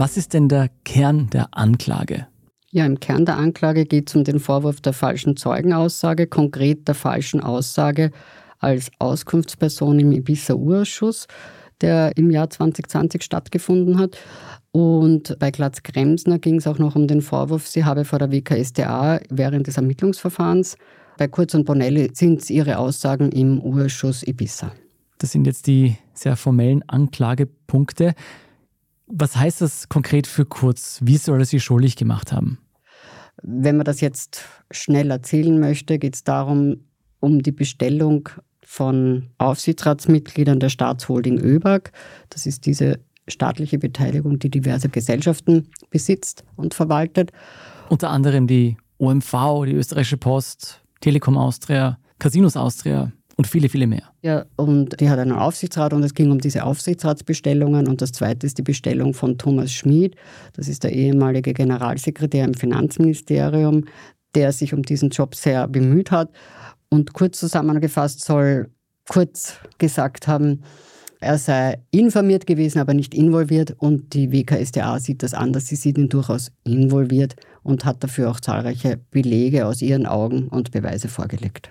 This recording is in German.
Was ist denn der Kern der Anklage? Ja, im Kern der Anklage geht es um den Vorwurf der falschen Zeugenaussage, konkret der falschen Aussage als Auskunftsperson im Ibiza-Urausschuss, der im Jahr 2020 stattgefunden hat. Und bei Glatz Kremsner ging es auch noch um den Vorwurf, sie habe vor der WKSDA während des Ermittlungsverfahrens bei Kurz und Bonelli sind es ihre Aussagen im Urschuss Ibiza. Das sind jetzt die sehr formellen Anklagepunkte. Was heißt das konkret für Kurz? Wie soll er sie schuldig gemacht haben? Wenn man das jetzt schnell erzählen möchte, geht es darum, um die Bestellung von Aufsichtsratsmitgliedern der Staatsholding ÖBAG. Das ist diese staatliche Beteiligung, die diverse Gesellschaften besitzt und verwaltet. Unter anderem die OMV, die Österreichische Post, Telekom Austria, Casinos Austria, und viele, viele mehr. Ja, und die hat einen Aufsichtsrat und es ging um diese Aufsichtsratsbestellungen. Und das zweite ist die Bestellung von Thomas Schmid. Das ist der ehemalige Generalsekretär im Finanzministerium, der sich um diesen Job sehr bemüht hat. Und kurz zusammengefasst soll Kurz gesagt haben, er sei informiert gewesen, aber nicht involviert. Und die WKSDA sieht das anders. Sie sieht ihn durchaus involviert und hat dafür auch zahlreiche Belege aus ihren Augen und Beweise vorgelegt.